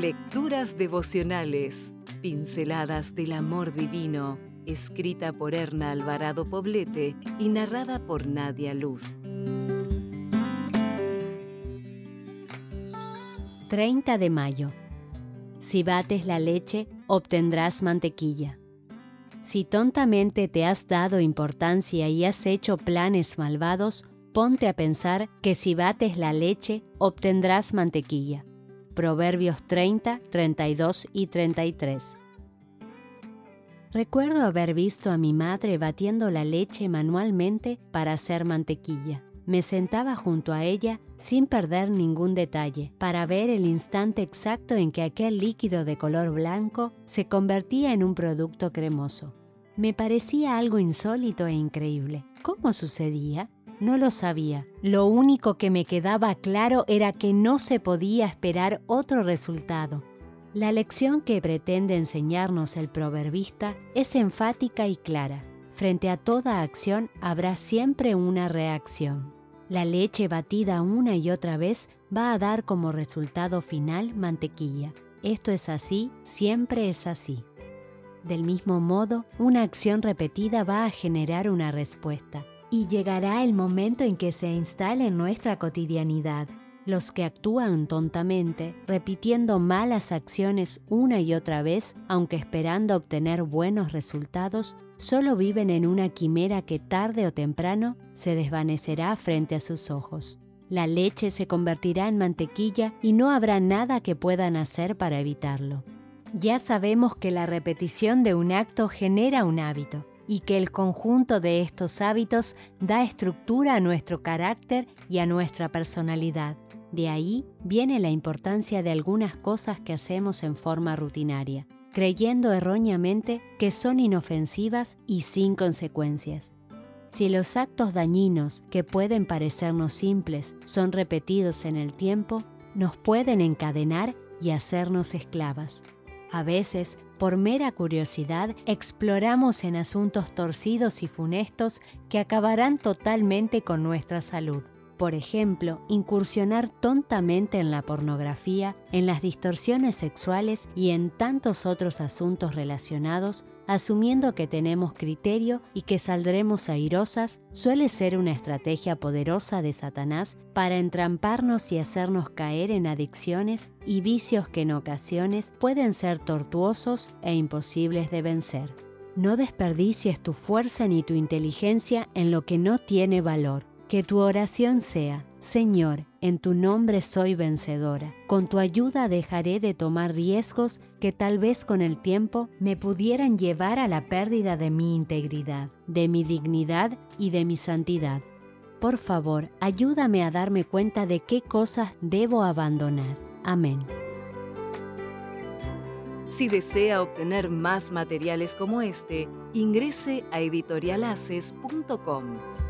Lecturas devocionales, pinceladas del amor divino, escrita por Erna Alvarado Poblete y narrada por Nadia Luz. 30 de mayo. Si bates la leche, obtendrás mantequilla. Si tontamente te has dado importancia y has hecho planes malvados, ponte a pensar que si bates la leche, obtendrás mantequilla. Proverbios 30, 32 y 33. Recuerdo haber visto a mi madre batiendo la leche manualmente para hacer mantequilla. Me sentaba junto a ella sin perder ningún detalle para ver el instante exacto en que aquel líquido de color blanco se convertía en un producto cremoso. Me parecía algo insólito e increíble. ¿Cómo sucedía? No lo sabía. Lo único que me quedaba claro era que no se podía esperar otro resultado. La lección que pretende enseñarnos el proverbista es enfática y clara. Frente a toda acción habrá siempre una reacción. La leche batida una y otra vez va a dar como resultado final mantequilla. Esto es así, siempre es así. Del mismo modo, una acción repetida va a generar una respuesta y llegará el momento en que se instale en nuestra cotidianidad. Los que actúan tontamente, repitiendo malas acciones una y otra vez, aunque esperando obtener buenos resultados, solo viven en una quimera que tarde o temprano se desvanecerá frente a sus ojos. La leche se convertirá en mantequilla y no habrá nada que puedan hacer para evitarlo. Ya sabemos que la repetición de un acto genera un hábito y que el conjunto de estos hábitos da estructura a nuestro carácter y a nuestra personalidad. De ahí viene la importancia de algunas cosas que hacemos en forma rutinaria, creyendo erróneamente que son inofensivas y sin consecuencias. Si los actos dañinos que pueden parecernos simples son repetidos en el tiempo, nos pueden encadenar y hacernos esclavas. A veces, por mera curiosidad, exploramos en asuntos torcidos y funestos que acabarán totalmente con nuestra salud. Por ejemplo, incursionar tontamente en la pornografía, en las distorsiones sexuales y en tantos otros asuntos relacionados, asumiendo que tenemos criterio y que saldremos airosas, suele ser una estrategia poderosa de Satanás para entramparnos y hacernos caer en adicciones y vicios que en ocasiones pueden ser tortuosos e imposibles de vencer. No desperdicies tu fuerza ni tu inteligencia en lo que no tiene valor que tu oración sea, Señor, en tu nombre soy vencedora. Con tu ayuda dejaré de tomar riesgos que tal vez con el tiempo me pudieran llevar a la pérdida de mi integridad, de mi dignidad y de mi santidad. Por favor, ayúdame a darme cuenta de qué cosas debo abandonar. Amén. Si desea obtener más materiales como este, ingrese a editorialaces.com.